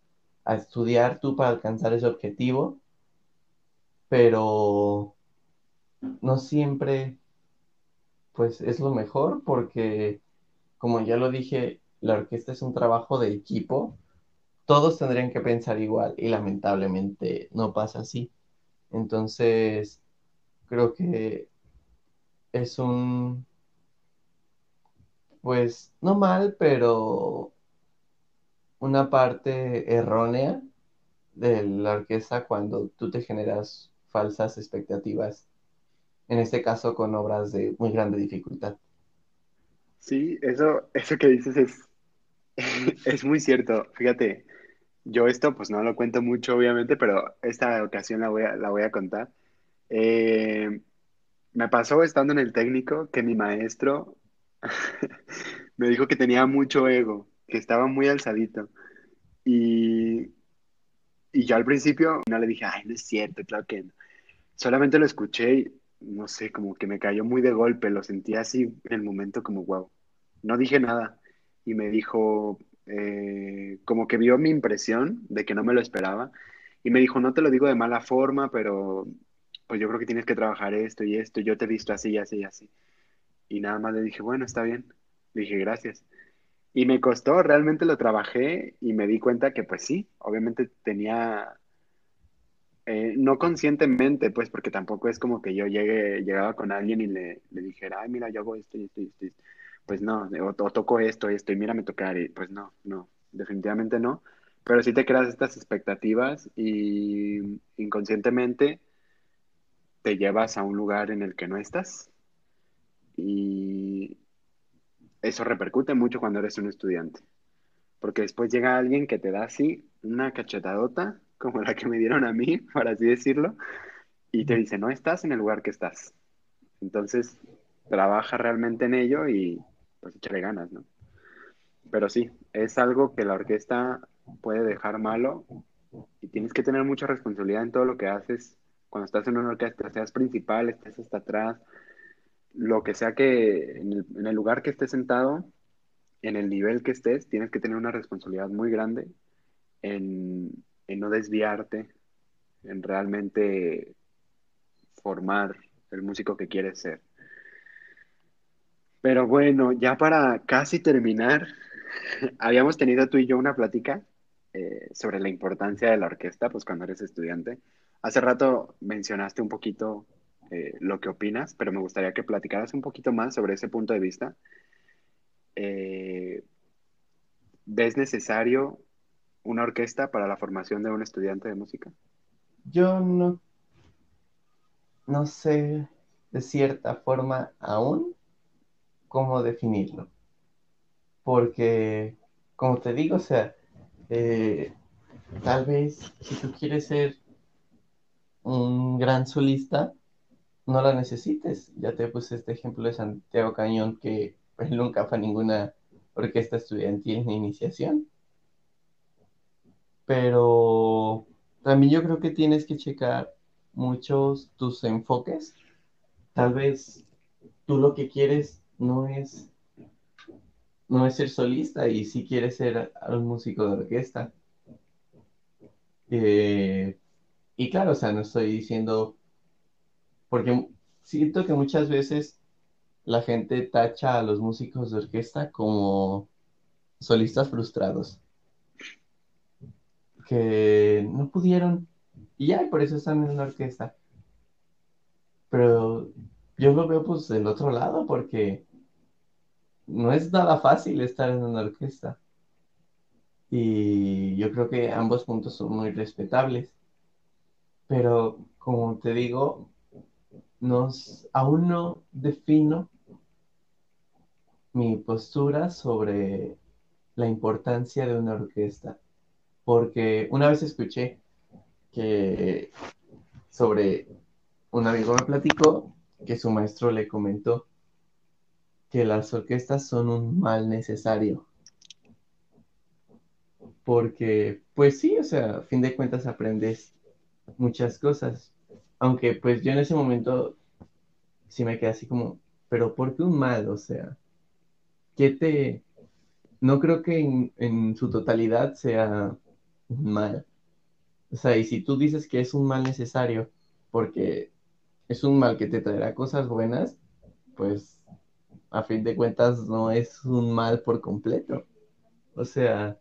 a estudiar tú para alcanzar ese objetivo, pero no siempre pues es lo mejor porque como ya lo dije, la orquesta es un trabajo de equipo todos tendrían que pensar igual y lamentablemente no pasa así. Entonces, creo que es un, pues, no mal, pero una parte errónea de la orquesta cuando tú te generas falsas expectativas, en este caso con obras de muy grande dificultad. Sí, eso, eso que dices es, es muy cierto. Fíjate, yo esto pues no lo cuento mucho, obviamente, pero esta ocasión la voy a, la voy a contar. Eh, me pasó estando en el técnico que mi maestro me dijo que tenía mucho ego, que estaba muy alzadito. Y, y yo al principio no le dije, ay, no es cierto, claro que no. Solamente lo escuché y, no sé, como que me cayó muy de golpe, lo sentí así en el momento como, wow. No dije nada. Y me dijo, eh, como que vio mi impresión de que no me lo esperaba y me dijo, no te lo digo de mala forma, pero pues yo creo que tienes que trabajar esto y esto, yo te he visto así así y así. Y nada más le dije, bueno, está bien. Le dije, gracias. Y me costó, realmente lo trabajé y me di cuenta que pues sí, obviamente tenía, eh, no conscientemente, pues porque tampoco es como que yo llegue, llegaba con alguien y le, le dijera, ay, mira, yo hago esto y esto y esto pues no, o, toco esto, esto, y mírame tocar, y pues no, no, definitivamente no. Pero sí te creas estas expectativas y inconscientemente te llevas a un lugar en el que no estás. Y eso repercute mucho cuando eres un estudiante. Porque después llega alguien que te da así una cachetadota, como la que me dieron a mí, por así decirlo, y te dice, no estás en el lugar que estás. Entonces, trabaja realmente en ello y pues echarle ganas, ¿no? Pero sí, es algo que la orquesta puede dejar malo y tienes que tener mucha responsabilidad en todo lo que haces cuando estás en una orquesta, seas principal, estés hasta atrás, lo que sea que en el, lugar que estés sentado, en el nivel que estés, tienes que tener una responsabilidad muy grande en, en no desviarte, en realmente formar el músico que quieres ser. Pero bueno, ya para casi terminar, habíamos tenido tú y yo una plática eh, sobre la importancia de la orquesta, pues cuando eres estudiante. Hace rato mencionaste un poquito eh, lo que opinas, pero me gustaría que platicaras un poquito más sobre ese punto de vista. Eh, ¿Ves necesario una orquesta para la formación de un estudiante de música? Yo no, no sé de cierta forma aún cómo definirlo. Porque, como te digo, o sea, eh, tal vez si tú quieres ser un gran solista, no la necesites. Ya te puse este ejemplo de Santiago Cañón, que él nunca fue ninguna orquesta estudiantil ni iniciación. Pero también yo creo que tienes que checar muchos tus enfoques. Tal vez tú lo que quieres no es no es ser solista y si quieres ser un músico de orquesta. Eh, y claro, o sea, no estoy diciendo, porque siento que muchas veces la gente tacha a los músicos de orquesta como solistas frustrados, que no pudieron y ya, por eso están en la orquesta. Pero yo lo veo pues del otro lado, porque no es nada fácil estar en una orquesta. Y yo creo que ambos puntos son muy respetables. Pero como te digo, nos, aún no defino mi postura sobre la importancia de una orquesta. Porque una vez escuché que sobre un amigo me platicó que su maestro le comentó que las orquestas son un mal necesario. Porque, pues sí, o sea, a fin de cuentas aprendes muchas cosas. Aunque pues yo en ese momento sí me quedé así como, pero ¿por qué un mal? O sea, ¿qué te... No creo que en, en su totalidad sea mal. O sea, y si tú dices que es un mal necesario porque es un mal que te traerá cosas buenas, pues a fin de cuentas no es un mal por completo. O sea,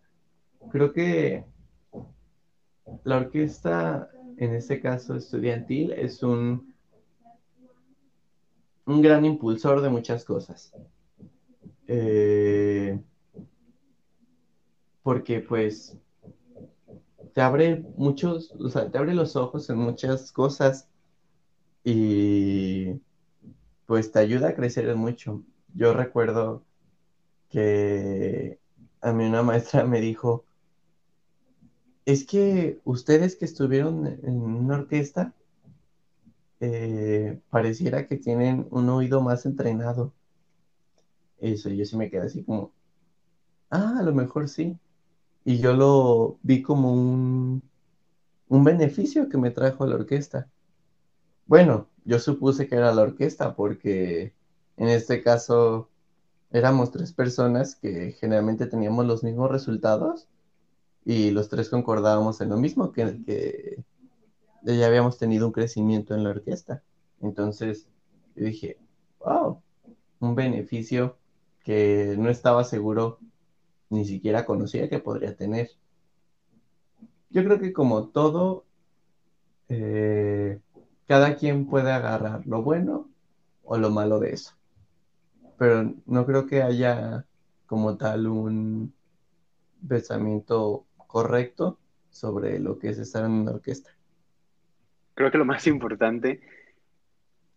creo que la orquesta, en este caso estudiantil, es un, un gran impulsor de muchas cosas. Eh, porque pues te abre muchos, o sea, te abre los ojos en muchas cosas y pues te ayuda a crecer mucho. Yo recuerdo que a mí una maestra me dijo, es que ustedes que estuvieron en una orquesta, eh, pareciera que tienen un oído más entrenado. Eso, yo sí me quedé así como, ah, a lo mejor sí. Y yo lo vi como un, un beneficio que me trajo la orquesta. Bueno, yo supuse que era la orquesta porque en este caso éramos tres personas que generalmente teníamos los mismos resultados y los tres concordábamos en lo mismo, que, que ya habíamos tenido un crecimiento en la orquesta. Entonces yo dije, wow, un beneficio que no estaba seguro, ni siquiera conocía que podría tener. Yo creo que como todo, eh, cada quien puede agarrar lo bueno o lo malo de eso. Pero no creo que haya como tal un pensamiento correcto sobre lo que es estar en una orquesta. Creo que lo más importante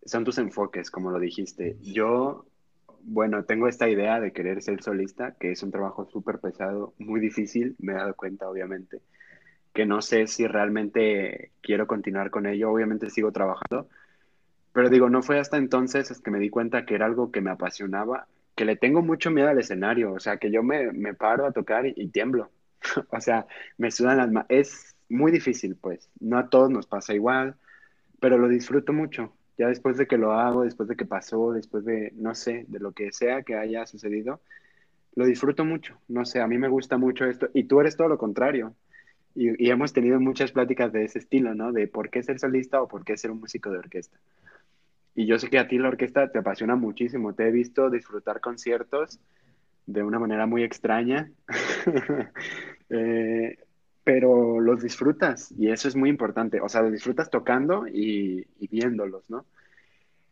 son tus enfoques, como lo dijiste. Yo, bueno, tengo esta idea de querer ser solista, que es un trabajo súper pesado, muy difícil, me he dado cuenta, obviamente, que no sé si realmente quiero continuar con ello. Obviamente sigo trabajando, pero digo, no fue hasta entonces que me di cuenta que era algo que me apasionaba, que le tengo mucho miedo al escenario, o sea, que yo me, me paro a tocar y tiemblo. o sea, me sudan las manos. Es muy difícil, pues. No a todos nos pasa igual, pero lo disfruto mucho. Ya después de que lo hago, después de que pasó, después de, no sé, de lo que sea que haya sucedido, lo disfruto mucho. No sé, a mí me gusta mucho esto. Y tú eres todo lo contrario. Y, hemos tenido muchas pláticas de ese estilo, ¿no? De por qué ser solista o por qué ser un músico de orquesta. Y yo sé que a ti la orquesta te apasiona muchísimo. Te he visto disfrutar conciertos de una manera muy extraña, eh, pero los disfrutas y eso es muy importante. O sea, los disfrutas tocando y, viéndolos, ¿no?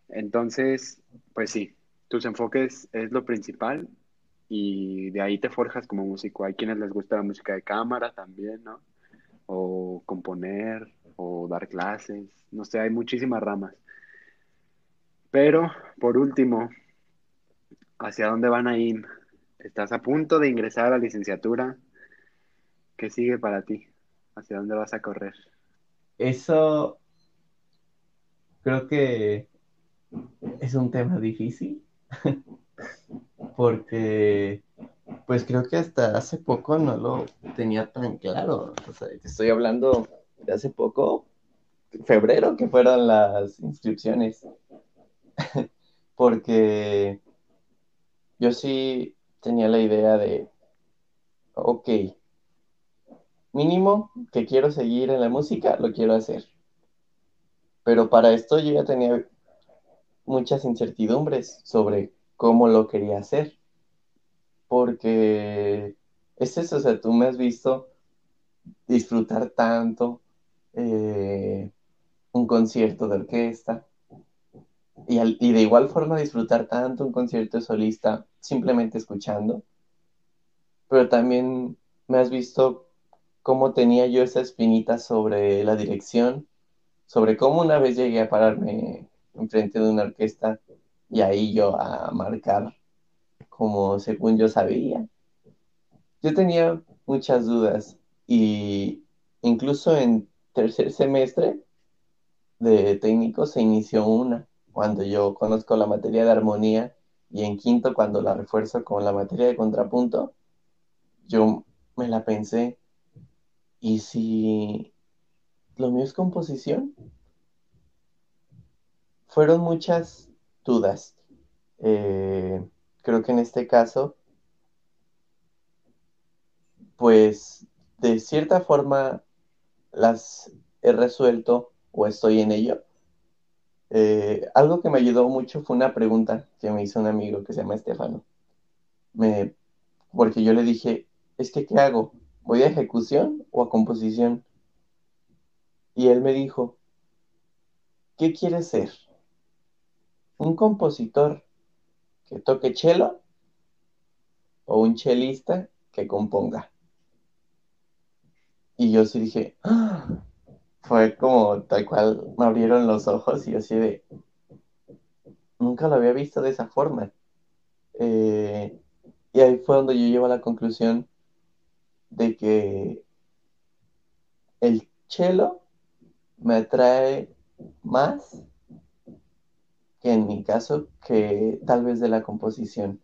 Entonces, pues sí, tus enfoques es lo principal y de ahí te forjas como músico. Hay quienes les gusta la música de cámara también, ¿no? O componer, o dar clases, no sé, hay muchísimas ramas. Pero, por último, ¿hacia dónde van a ir? Estás a punto de ingresar a la licenciatura. ¿Qué sigue para ti? ¿Hacia dónde vas a correr? Eso creo que es un tema difícil porque pues creo que hasta hace poco no lo tenía tan claro. O sea, te estoy hablando de hace poco, febrero, que fueron las inscripciones. porque yo sí tenía la idea de, ok, mínimo que quiero seguir en la música, lo quiero hacer. Pero para esto yo ya tenía muchas incertidumbres sobre cómo lo quería hacer. Porque es eso, o sea, tú me has visto disfrutar tanto eh, un concierto de orquesta y, y de igual forma disfrutar tanto un concierto solista simplemente escuchando. Pero también me has visto cómo tenía yo esa espinita sobre la dirección, sobre cómo una vez llegué a pararme enfrente de una orquesta y ahí yo a marcar como según yo sabía. Yo tenía muchas dudas y incluso en tercer semestre de técnico se inició una, cuando yo conozco la materia de armonía y en quinto cuando la refuerzo con la materia de contrapunto, yo me la pensé, ¿y si lo mío es composición? Fueron muchas dudas. Eh, creo que en este caso, pues de cierta forma las he resuelto o estoy en ello. Eh, algo que me ayudó mucho fue una pregunta que me hizo un amigo que se llama Estefano. Me, porque yo le dije, es que, ¿qué hago? ¿Voy a ejecución o a composición? Y él me dijo, ¿qué quieres ser? ¿Un compositor que toque cello o un chelista que componga? Y yo sí dije, ¡Ah! fue como tal cual me abrieron los ojos y yo así de, nunca lo había visto de esa forma. Eh, y ahí fue donde yo llevo a la conclusión de que el cello me atrae más que en mi caso que tal vez de la composición.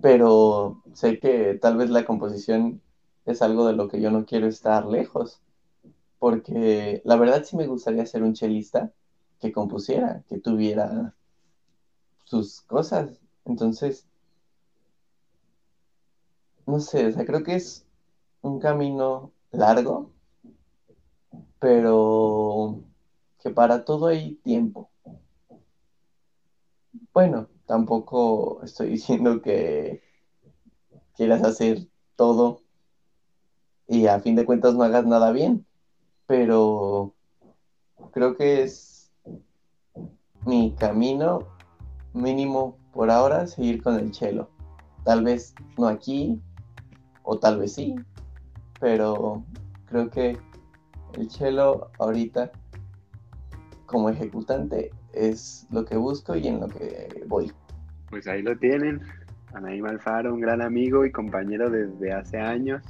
Pero sé que tal vez la composición es algo de lo que yo no quiero estar lejos, porque la verdad sí me gustaría ser un chelista que compusiera, que tuviera sus cosas. Entonces, no sé, o sea, creo que es un camino largo, pero que para todo hay tiempo. Bueno, tampoco estoy diciendo que quieras hacer todo y a fin de cuentas no hagas nada bien, pero creo que es mi camino mínimo por ahora seguir con el chelo. Tal vez no aquí, o tal vez sí, pero creo que el chelo ahorita como ejecutante es lo que busco y en lo que voy. Pues ahí lo tienen, Anaí Alfaro, un gran amigo y compañero desde hace años.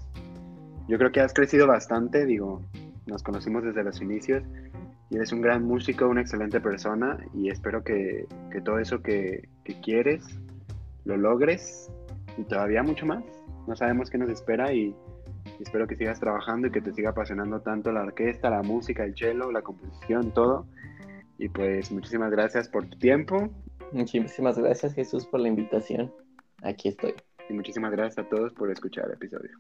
Yo creo que has crecido bastante, digo, nos conocimos desde los inicios y eres un gran músico, una excelente persona y espero que, todo eso que, que quieres lo logres y todavía mucho más no sabemos qué nos espera y espero que sigas trabajando y que te siga apasionando tanto la orquesta, la música, el cello, la composición, todo. Y pues muchísimas gracias por tu tiempo. Muchísimas gracias Jesús por la invitación. Aquí estoy. Y muchísimas gracias a todos por escuchar el episodio.